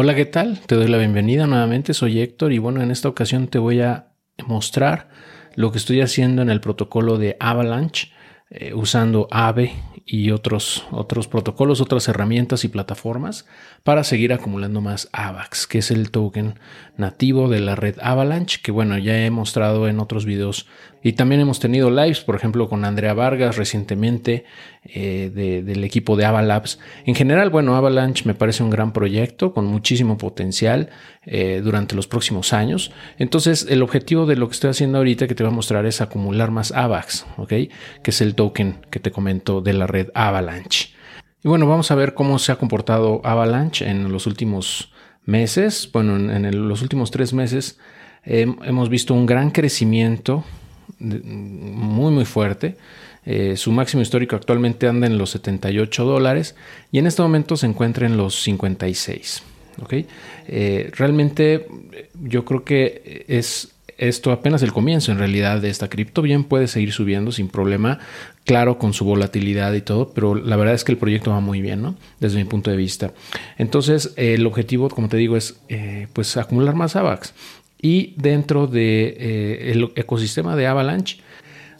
Hola, ¿qué tal? Te doy la bienvenida nuevamente, soy Héctor y bueno, en esta ocasión te voy a mostrar lo que estoy haciendo en el protocolo de Avalanche eh, usando AVE y otros, otros protocolos, otras herramientas y plataformas para seguir acumulando más AVAX, que es el token nativo de la red Avalanche, que bueno, ya he mostrado en otros videos y también hemos tenido lives, por ejemplo, con Andrea Vargas recientemente eh, del equipo de Avalabs. En general, bueno, Avalanche me parece un gran proyecto con muchísimo potencial eh, durante los próximos años. Entonces, el objetivo de lo que estoy haciendo ahorita que te voy a mostrar es acumular más AVAX, ¿ok? Que es el token que te comento de la red Avalanche. Y bueno, vamos a ver cómo se ha comportado Avalanche en los últimos meses. Bueno, en, los últimos tres meses hemos visto un gran crecimiento muy, muy fuerte. Eh, su máximo histórico actualmente anda en los 78 dólares y en este momento se encuentra en los 56. ¿okay? Eh, realmente yo creo que es esto apenas el comienzo en realidad de esta cripto. Bien puede seguir subiendo sin problema, claro, con su volatilidad y todo, pero la verdad es que el proyecto va muy bien, ¿no? Desde mi punto de vista. Entonces, el objetivo, como te digo, es eh, pues acumular más AVAX. Y dentro del de, eh, ecosistema de Avalanche,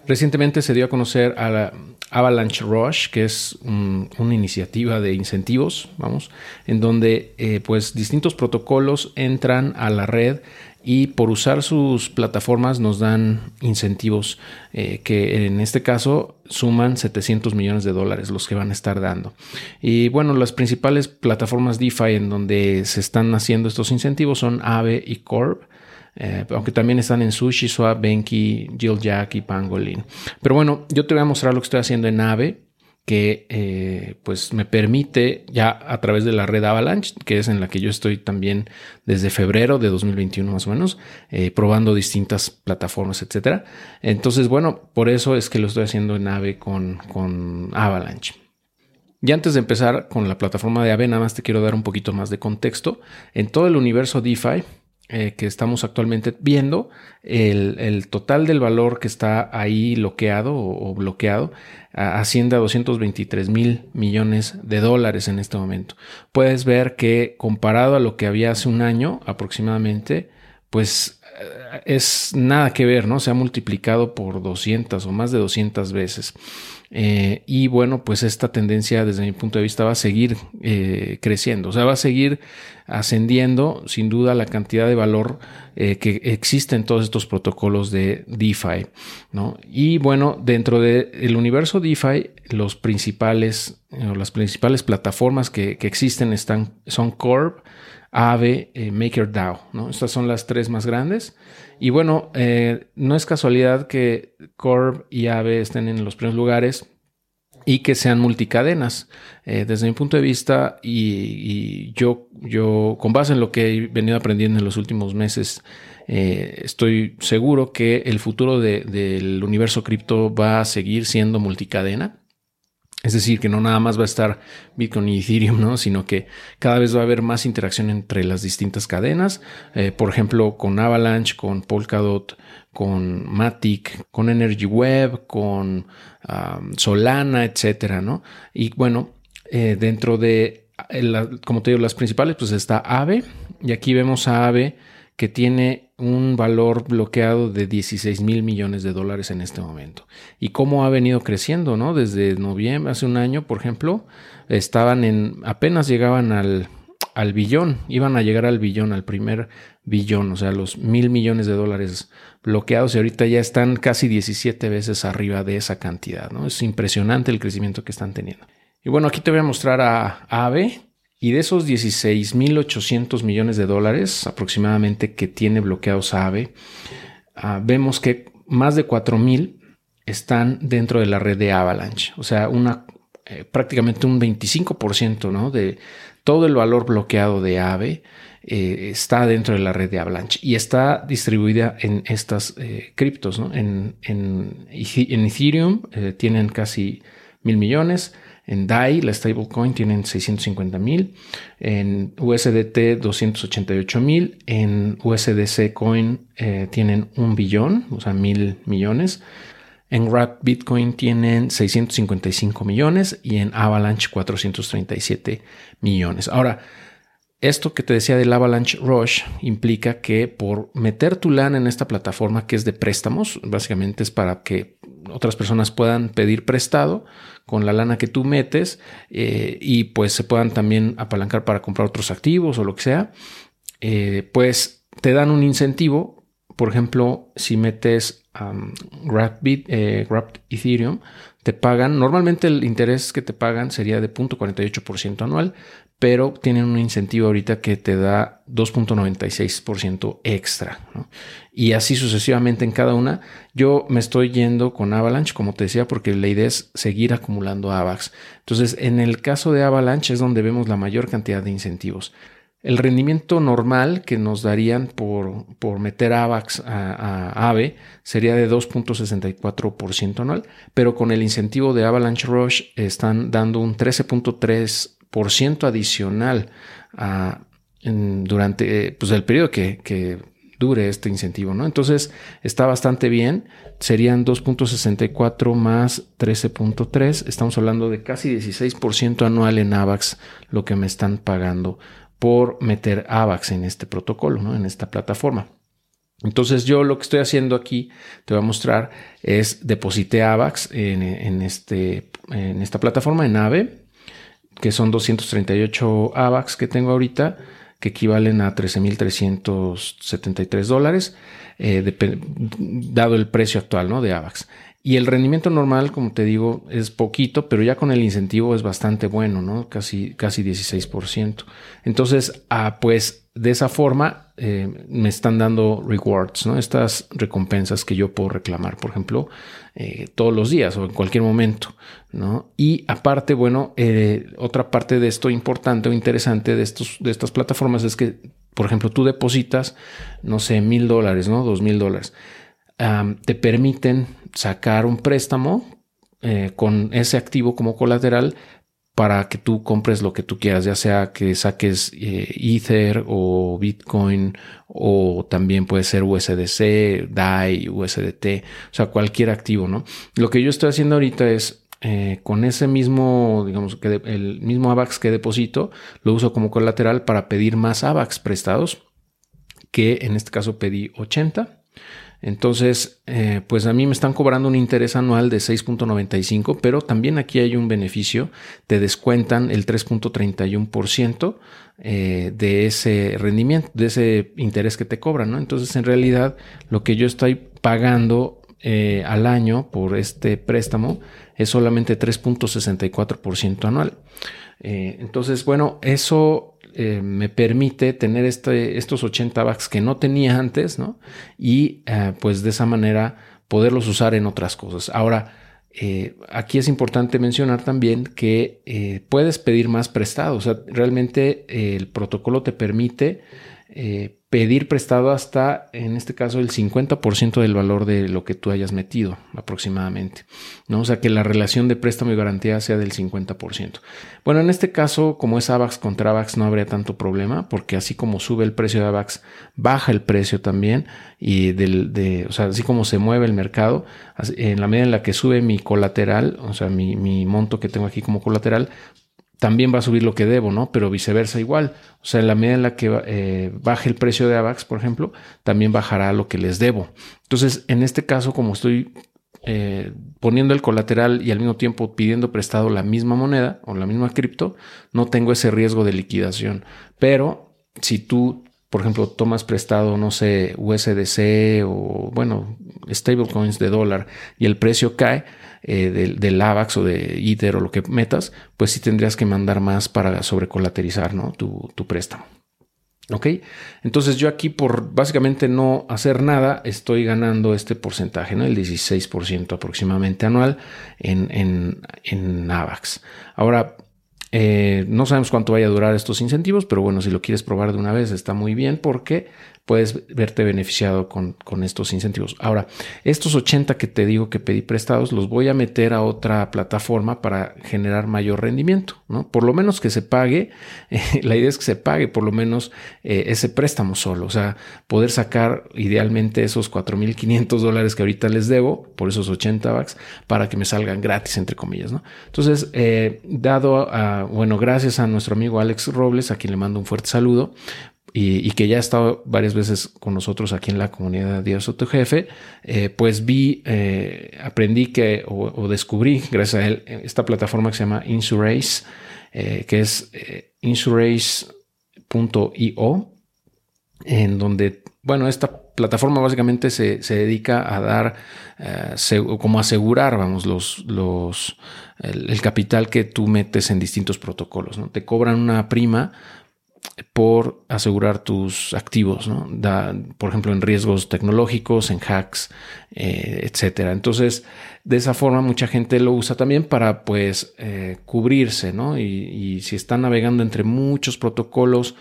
recientemente se dio a conocer a la Avalanche Rush, que es una iniciativa de incentivos, vamos, en donde eh, pues distintos protocolos entran a la red y por usar sus plataformas nos dan incentivos eh, que en este caso suman 700 millones de dólares los que van a estar dando. Y bueno, las principales plataformas DeFi en donde se están haciendo estos incentivos son Aave y Corp. Eh, aunque también están en Sushi, Swap, Benki, Jack y Pangolin. Pero bueno, yo te voy a mostrar lo que estoy haciendo en Aave que eh, pues me permite ya a través de la red Avalanche, que es en la que yo estoy también desde febrero de 2021 más o menos, eh, probando distintas plataformas, etcétera. Entonces, bueno, por eso es que lo estoy haciendo en Ave con, con Avalanche. Y antes de empezar con la plataforma de Ave, nada más te quiero dar un poquito más de contexto. En todo el universo DeFi, eh, que estamos actualmente viendo, el, total del valor que está ahí bloqueado o, bloqueado asciende a 223 mil millones de dólares en este momento. Puedes ver que comparado a lo que había hace un año aproximadamente, pues eh, es nada que ver, ¿no? Se ha multiplicado por 200 o más de 200 veces. Eh, y bueno, pues esta tendencia desde mi punto de vista va a seguir eh, creciendo, o sea, va a seguir ascendiendo sin duda la cantidad de valor eh, que existe en todos estos protocolos de DeFi. ¿no? Y bueno, dentro del universo DeFi, los principales, las principales plataformas que, existen están, son Corp, Aave, MakerDAO. ¿no? Estas son las tres más grandes. Y bueno, eh, no es casualidad que Corb y Ave estén en los primeros lugares y que sean multicadenas. Eh, desde mi punto de vista, y, yo, yo, con base en lo que he venido aprendiendo en los últimos meses, eh, estoy seguro que el futuro del universo cripto va a seguir siendo multicadena. Es decir, que no nada más va a estar Bitcoin y Ethereum, ¿no? sino que cada vez va a haber más interacción entre las distintas cadenas. Eh, por ejemplo, con Avalanche, con Polkadot, con Matic, con Energy Web, con Solana, etcétera, ¿no? Y bueno, eh, dentro de, como te digo, las principales, pues está Ave. Y aquí vemos a Ave que tiene un valor bloqueado de 16 mil millones de dólares en este momento. Y cómo ha venido creciendo, ¿no? Desde noviembre, hace un año, por ejemplo, estaban en, apenas llegaban al, al billón, iban a llegar al billón, al primer billón, o sea, los mil millones de dólares bloqueados y ahorita ya están casi 17 veces arriba de esa cantidad, ¿no? Es impresionante el crecimiento que están teniendo. Y bueno, aquí te voy a mostrar a AVE, y de esos 16.800 millones de dólares aproximadamente que tiene bloqueados AVE, ah, vemos que más de 4.000 están dentro de la red de Avalanche. O sea, una, eh, prácticamente un 25% ¿no? de todo el valor bloqueado de AVE eh, está dentro de la red de Avalanche y está distribuida en estas eh, criptos. En, en, Ethereum tienen casi mil millones. En DAI, la stablecoin, tienen 650 mil. En USDT, 288 mil. En USDC Coin eh, tienen un billón, o sea, mil millones. En Wrap Bitcoin tienen 655 millones y en Avalanche 437 millones. Ahora, esto que te decía del Avalanche Rush implica que por meter tu LAN en esta plataforma que es de préstamos, básicamente es para que otras personas puedan pedir prestado con la lana que tú metes eh, y pues se puedan también apalancar para comprar otros activos o lo que sea, eh, pues te dan un incentivo. Por ejemplo, si metes um, Ethereum, te pagan, normalmente el interés que te pagan sería de 0.48% anual, pero tienen un incentivo ahorita que te da 2.96% extra. Y así sucesivamente en cada una. Yo me estoy yendo con Avalanche, como te decía, porque la idea es seguir acumulando AVAX. Entonces, en el caso de Avalanche es donde vemos la mayor cantidad de incentivos. El rendimiento normal que nos darían por, por meter AVAX a, a AVE sería de 2.64% anual, pero con el incentivo de Avalanche Rush están dando un 13.3% por ciento adicional durante pues, el periodo que, dure este incentivo, ¿no? Entonces está bastante bien. Serían 2.64 más 13.3. Estamos hablando de casi 16% anual en AVAX lo que me están pagando por meter AVAX en este protocolo, ¿no? En esta plataforma. Entonces yo lo que estoy haciendo aquí, te voy a mostrar, es deposité AVAX en, en, este, en esta plataforma, en AVE, que son 238 AVAX que tengo ahorita, que equivalen a 13.373 dólares, eh, dado el precio actual ¿no? de AVAX. Y el rendimiento normal, como te digo, es poquito, pero ya con el incentivo es bastante bueno, ¿no? Casi, casi 16%. Entonces, ah, pues de esa forma eh, me están dando rewards, ¿no? Estas recompensas que yo puedo reclamar, por ejemplo, eh, todos los días o en cualquier momento, ¿no? Y aparte, bueno, eh, otra parte de esto importante o interesante de, estos, de estas plataformas es que, por ejemplo, tú depositas, no sé, mil dólares, ¿no? Dos mil dólares te permiten sacar un préstamo con ese activo como colateral para que tú compres lo que tú quieras, ya sea que saques eh, Ether o Bitcoin o también puede ser USDC, DAI, USDT, o sea, cualquier activo, ¿no? Lo que yo estoy haciendo ahorita es eh, con ese mismo, digamos, que el mismo AVAX que deposito, lo uso como colateral para pedir más AVAX prestados, que en este caso pedí 80 entonces, eh, pues a mí me están cobrando un interés anual de 6.95, pero también aquí hay un beneficio, te descuentan el 3.31% eh, de ese rendimiento, de ese interés que te cobran, ¿no? Entonces, en realidad, lo que yo estoy pagando eh, al año por este préstamo es solamente 3.64% anual. entonces, bueno, eso eh, me permite tener este, estos 80 bucks que no tenía antes, ¿no? Y eh, pues de esa manera poderlos usar en otras cosas. Ahora, eh, aquí es importante mencionar también que puedes pedir más prestado. O sea, realmente el protocolo te permite pedir prestado hasta, en este caso, el 50% del valor de lo que tú hayas metido aproximadamente. ¿no? O sea, que la relación de préstamo y garantía sea del 50%. Bueno, en este caso, como es AVAX contra AVAX, no habría tanto problema, porque así como sube el precio de AVAX, baja el precio también. Y del, de, o sea, así como se mueve el mercado, en la medida en la que sube mi colateral, o sea, mi, mi monto que tengo aquí como colateral, también va a subir lo que debo, ¿no? Pero viceversa igual. O sea, en la medida en la que eh, baje el precio de AVAX, por ejemplo, también bajará lo que les debo. Entonces, en este caso, como estoy eh, poniendo el colateral y al mismo tiempo pidiendo prestado la misma moneda o la misma cripto, no tengo ese riesgo de liquidación. Pero si tú, por ejemplo, tomas prestado, no sé, USDC o, bueno, stablecoins de dólar y el precio cae, eh, del, AVAX o de ITER o lo que metas, pues sí tendrías que mandar más para sobrecolaterizar ¿no? tu, préstamo. ¿Ok? Entonces yo aquí por básicamente no hacer nada estoy ganando este porcentaje, ¿no? El 16% aproximadamente anual en, en, en AVAX. Ahora, eh, no sabemos cuánto vaya a durar estos incentivos, pero bueno, si lo quieres probar de una vez está muy bien porque puedes verte beneficiado con, estos incentivos. Ahora, estos 80 que te digo que pedí prestados, los voy a meter a otra plataforma para generar mayor rendimiento, ¿no? Por lo menos que se pague, la idea es que se pague por lo menos eh, ese préstamo solo, o sea, poder sacar idealmente esos 4.500 dólares que ahorita les debo por esos 80 bucks para que me salgan gratis, entre comillas, ¿no? Entonces, eh, dado a bueno, gracias a nuestro amigo Alex Robles, a quien le mando un fuerte saludo, y, que ya ha estado varias veces con nosotros aquí en la comunidad Dios tu jefe, eh, pues vi, eh, aprendí que o, descubrí, gracias a él, esta plataforma que se llama Insurace, eh, que es insurace.io, en donde, bueno, esta plataforma básicamente se, dedica a dar, como asegurar, vamos, los, los, el, capital que tú metes en distintos protocolos, ¿no? Te cobran una prima por asegurar tus activos, ¿no? por ejemplo, en riesgos tecnológicos, en hacks, eh, etcétera. Entonces, de esa forma, mucha gente lo usa también para, pues, eh, cubrirse, ¿no? Y, si están navegando entre muchos protocolos,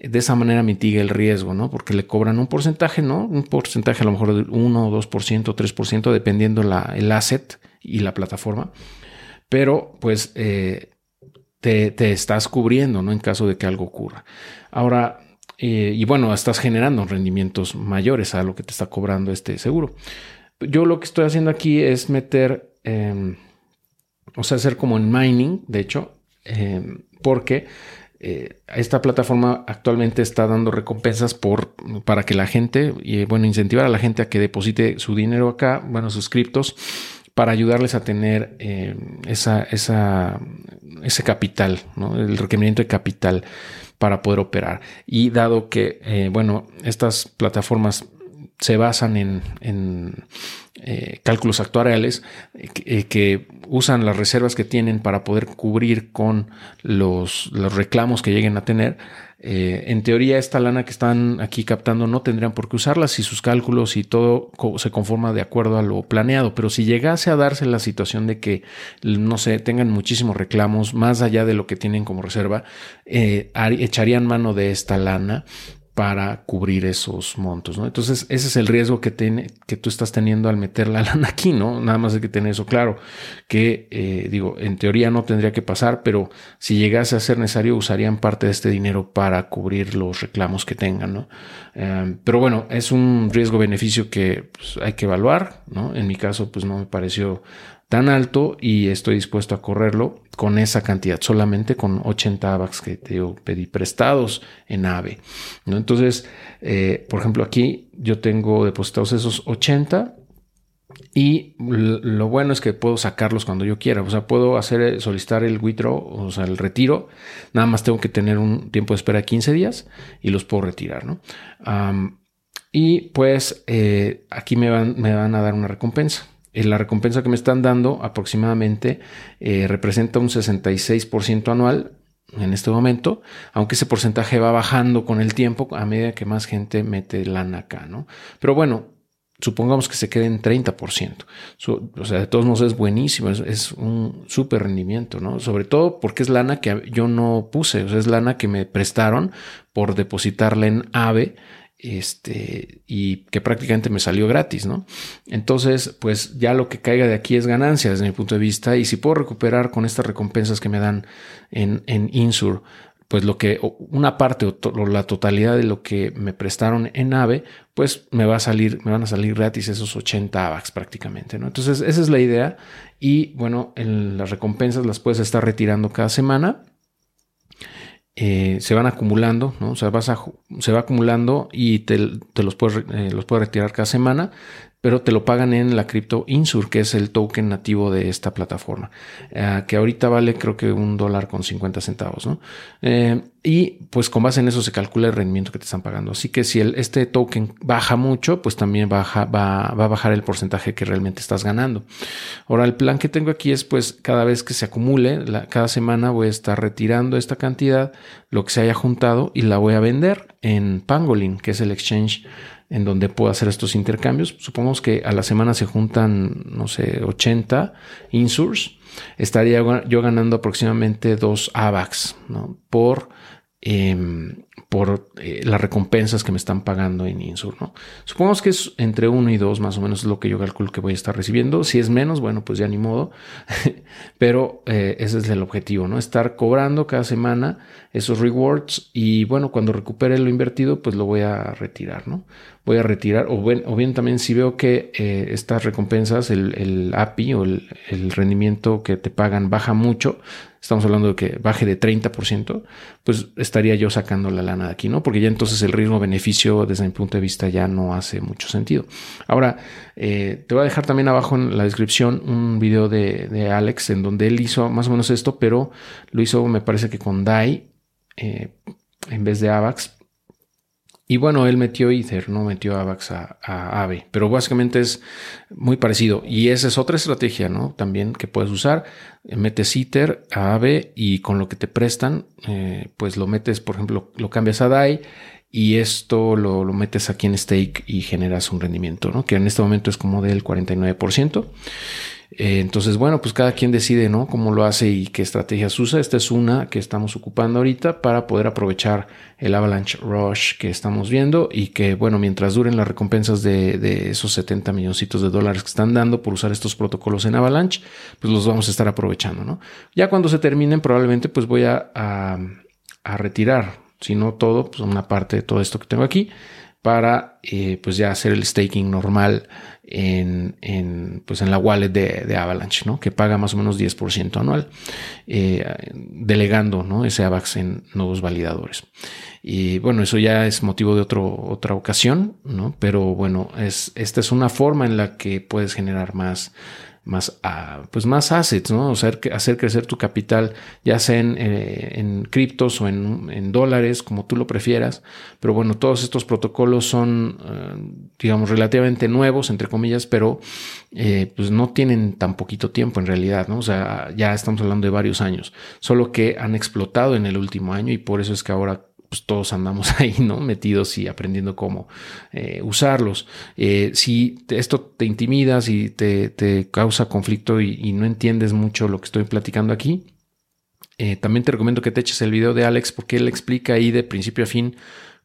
de esa manera mitiga el riesgo, ¿no? Porque le cobran un porcentaje, ¿no? Un porcentaje a lo mejor de 1, 2%, 3%, dependiendo la, el asset y la plataforma. Pero, pues, eh, te, estás cubriendo, ¿no? En caso de que algo ocurra. Ahora, eh, y bueno, estás generando rendimientos mayores a lo que te está cobrando este seguro. Yo lo que estoy haciendo aquí es meter, em, o sea, hacer como en mining, de hecho, em, porque eh, esta plataforma actualmente está dando recompensas por, para que la gente, y bueno, incentivar a la gente a que deposite su dinero acá, bueno, sus criptos para ayudarles a tener eh, esa, ese capital, el requerimiento de capital para poder operar. Y dado que, eh, bueno, estas plataformas se basan en, eh, cálculos actuariales que usan las reservas que tienen para poder cubrir con los, reclamos que lleguen a tener, eh, en teoría, esta lana que están aquí captando no tendrían por qué usarla si sus cálculos y todo se conforma de acuerdo a lo planeado. Pero si llegase a darse la situación de que, no sé, tengan muchísimos reclamos más allá de lo que tienen como reserva, eh, echarían mano de esta lana para cubrir esos montos, ¿no? Entonces, ese es el riesgo que, tiene, que tú estás teniendo al meter la lana aquí, ¿no? Nada más hay que tener eso claro, que eh, digo, en teoría no tendría que pasar, pero si llegase a ser necesario, usarían parte de este dinero para cubrir los reclamos que tengan, ¿no? Em, pero bueno, es un riesgo-beneficio que pues, hay que evaluar, ¿no? En mi caso, pues no me pareció tan alto y estoy dispuesto a correrlo con esa cantidad, solamente con 80 AVAX que te pedí prestados en AVE. ¿no? Entonces, eh, por ejemplo, aquí yo tengo depositados esos 80 y lo bueno es que puedo sacarlos cuando yo quiera. O sea, puedo hacer eh, solicitar el withdraw, o sea, el retiro. Nada más tengo que tener un tiempo de espera de 15 días y los puedo retirar, ¿no? y pues eh, aquí me van, me van a dar una recompensa. Eh, la recompensa que me están dando aproximadamente eh, representa un 66% anual en este momento, aunque ese porcentaje va bajando con el tiempo a medida que más gente mete lana acá, ¿no? Pero bueno, supongamos que se quede en 30%. o sea, de todos modos es buenísimo, es, un súper rendimiento, ¿no? Sobre todo porque es lana que yo no puse, o sea, es lana que me prestaron por depositarla en AVE este, y que prácticamente me salió gratis, ¿no? Entonces, pues ya lo que caiga de aquí es ganancia desde mi punto de vista y si puedo recuperar con estas recompensas que me dan en, en Insur, pues lo que una parte o, la totalidad de lo que me prestaron en AVE, pues me va a salir, me van a salir gratis esos 80 AVAX prácticamente, ¿no? Entonces, esa es la idea y bueno, en las recompensas las puedes estar retirando cada semana eh, se van acumulando, ¿no? O sea, vas a, se va acumulando y te, los, puedes, eh, los puedes retirar cada semana pero te lo pagan en la cripto Insur, que es el token nativo de esta plataforma, eh, que ahorita vale creo que un dólar con 50 centavos, ¿no? Eh, y pues con base en eso se calcula el rendimiento que te están pagando. Así que si este token baja mucho, pues también baja, va, a bajar el porcentaje que realmente estás ganando. Ahora, el plan que tengo aquí es pues cada vez que se acumule, cada semana voy a estar retirando esta cantidad, lo que se haya juntado y la voy a vender en Pangolin, que es el exchange en donde puedo hacer estos intercambios. Supongamos que a la semana se juntan, no sé, 80 insurs. Estaría yo ganando aproximadamente dos AVAX ¿no? por, em, por eh, las recompensas que me están pagando en Insur, ¿no? Supongamos que es entre uno y dos, más o menos es lo que yo calculo que voy a estar recibiendo. Si es menos, bueno, pues ya ni modo. Pero eh, ese es el objetivo, ¿no? Estar cobrando cada semana esos rewards y bueno, cuando recupere lo invertido, pues lo voy a retirar, ¿no? Voy a retirar, o bien, también si veo que eh, estas recompensas, el, API o el rendimiento que te pagan baja mucho, estamos hablando de que baje de 30%, pues estaría yo sacando la lana de aquí, ¿no? Porque ya entonces el riesgo-beneficio desde mi punto de vista ya no hace mucho sentido. Ahora, eh, te voy a dejar también abajo en la descripción un video de, Alex en donde él hizo más o menos esto, pero lo hizo me parece que con DAI eh, en vez de AVAX y bueno, él metió Ether, no metió AVAX a, a AVE, pero básicamente es muy parecido. Y esa es otra estrategia, ¿no? También que puedes usar. Metes Ether a AVE y con lo que te prestan, eh, pues lo metes, por ejemplo, lo cambias a DAI y esto lo, lo, metes aquí en stake y generas un rendimiento, ¿no? Que en este momento es como del 49%. Eh, entonces, bueno, pues cada quien decide, ¿no? Cómo lo hace y qué estrategias usa. Esta es una que estamos ocupando ahorita para poder aprovechar el Avalanche Rush que estamos viendo y que, bueno, mientras duren las recompensas de, esos 70 milloncitos de dólares que están dando por usar estos protocolos en Avalanche, pues los vamos a estar aprovechando, ¿no? Ya cuando se terminen, probablemente pues voy a, a retirar, si no todo, pues una parte de todo esto que tengo aquí para eh, pues ya hacer el staking normal en, en, pues en la wallet de, Avalanche, ¿no? que paga más o menos 10% anual, eh, delegando ¿no? ese AVAX en nuevos validadores. Y bueno, eso ya es motivo de otro, otra ocasión, ¿no? pero bueno, es, esta es una forma en la que puedes generar más más, ah, pues más assets, ¿no? O sea, hacer crecer tu capital, ya sea en, eh, criptos o en, dólares, como tú lo prefieras. Pero bueno, todos estos protocolos son, eh, digamos, relativamente nuevos, entre comillas, pero eh, pues no tienen tan poquito tiempo en realidad, ¿no? O sea, ya estamos hablando de varios años, solo que han explotado en el último año y por eso es que ahora pues todos andamos ahí, ¿no? Metidos y aprendiendo cómo eh, usarlos. Eh, si esto te intimida, si te, causa conflicto y, no entiendes mucho lo que estoy platicando aquí, eh, también te recomiendo que te eches el video de Alex porque él explica ahí de principio a fin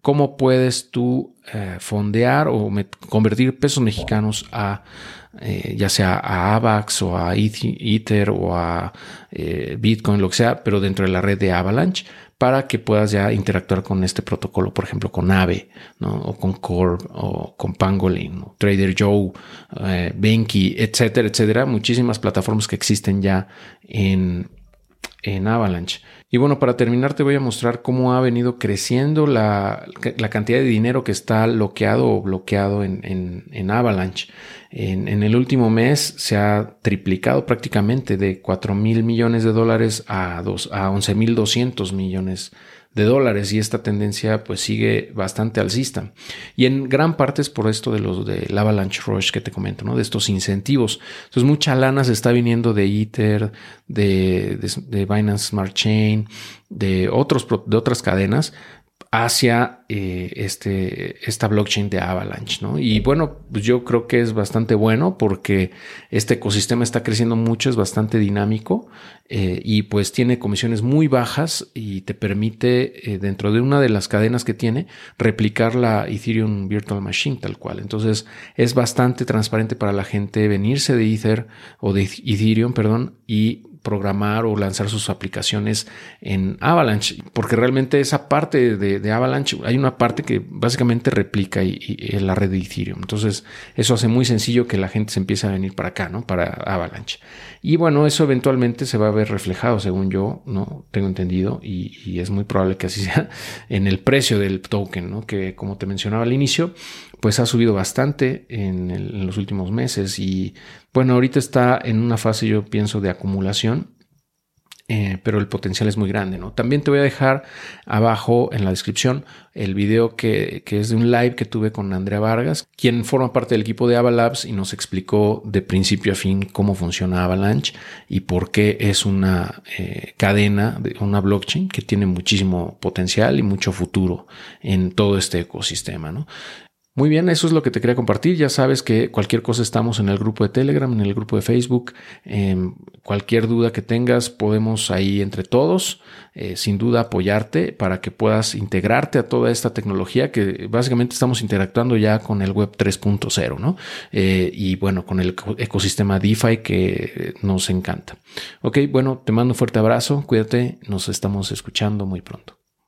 cómo puedes tú fondear o convertir pesos mexicanos a ya sea a AVAX o a Ether o a Bitcoin, lo que sea, pero dentro de la red de Avalanche para que puedas ya interactuar con este protocolo, por ejemplo, con Aave, o con Core, o con Pangolin, Trader Joe, eh, Benki, etcétera, etcétera. Muchísimas plataformas que existen ya en, en Avalanche. Y bueno, para terminar te voy a mostrar cómo ha venido creciendo la, cantidad de dinero que está bloqueado o bloqueado en, en Avalanche. En, el último mes se ha triplicado prácticamente de 4 mil millones de dólares a, dos, a 11 mil 200 millones de dólares y esta tendencia pues sigue bastante alcista. Y en gran parte es por esto de los de avalanche rush que te comento no de estos incentivos. Entonces mucha lana se está viniendo de ether de, de, de Binance Smart Chain de otros de otras cadenas hacia eh, este, esta blockchain de Avalanche. ¿no? Y bueno, pues yo creo que es bastante bueno porque este ecosistema está creciendo mucho, es bastante dinámico eh, y pues tiene comisiones muy bajas y te permite eh, dentro de una de las cadenas que tiene replicar la Ethereum Virtual Machine tal cual. Entonces es bastante transparente para la gente venirse de Ether o de Ethereum, perdón, y programar o lanzar sus aplicaciones en Avalanche, porque realmente esa parte de, Avalanche, hay una parte que básicamente replica y, la red de Ethereum. Entonces, eso hace muy sencillo que la gente se empiece a venir para acá, ¿no? Para Avalanche. Y bueno, eso eventualmente se va a ver reflejado, según yo, ¿no? Tengo entendido, y, es muy probable que así sea en el precio del token, ¿no? Que como te mencionaba al inicio, pues ha subido bastante en, los últimos meses y bueno, ahorita está en una fase yo pienso de acumulación, eh, pero el potencial es muy grande, ¿no? También te voy a dejar abajo en la descripción el video que, es de un live que tuve con Andrea Vargas, quien forma parte del equipo de Avalabs y nos explicó de principio a fin cómo funciona Avalanche y por qué es una eh, cadena, una blockchain que tiene muchísimo potencial y mucho futuro en todo este ecosistema, ¿no? Muy bien, eso es lo que te quería compartir. Ya sabes que cualquier cosa estamos en el grupo de Telegram, en el grupo de Facebook. Em, cualquier duda que tengas, podemos ahí entre todos, eh, sin duda, apoyarte para que puedas integrarte a toda esta tecnología que básicamente estamos interactuando ya con el web 3.0, ¿no? Eh, y bueno, con el ecosistema DeFi que nos encanta. Ok, bueno, te mando un fuerte abrazo, cuídate, nos estamos escuchando muy pronto.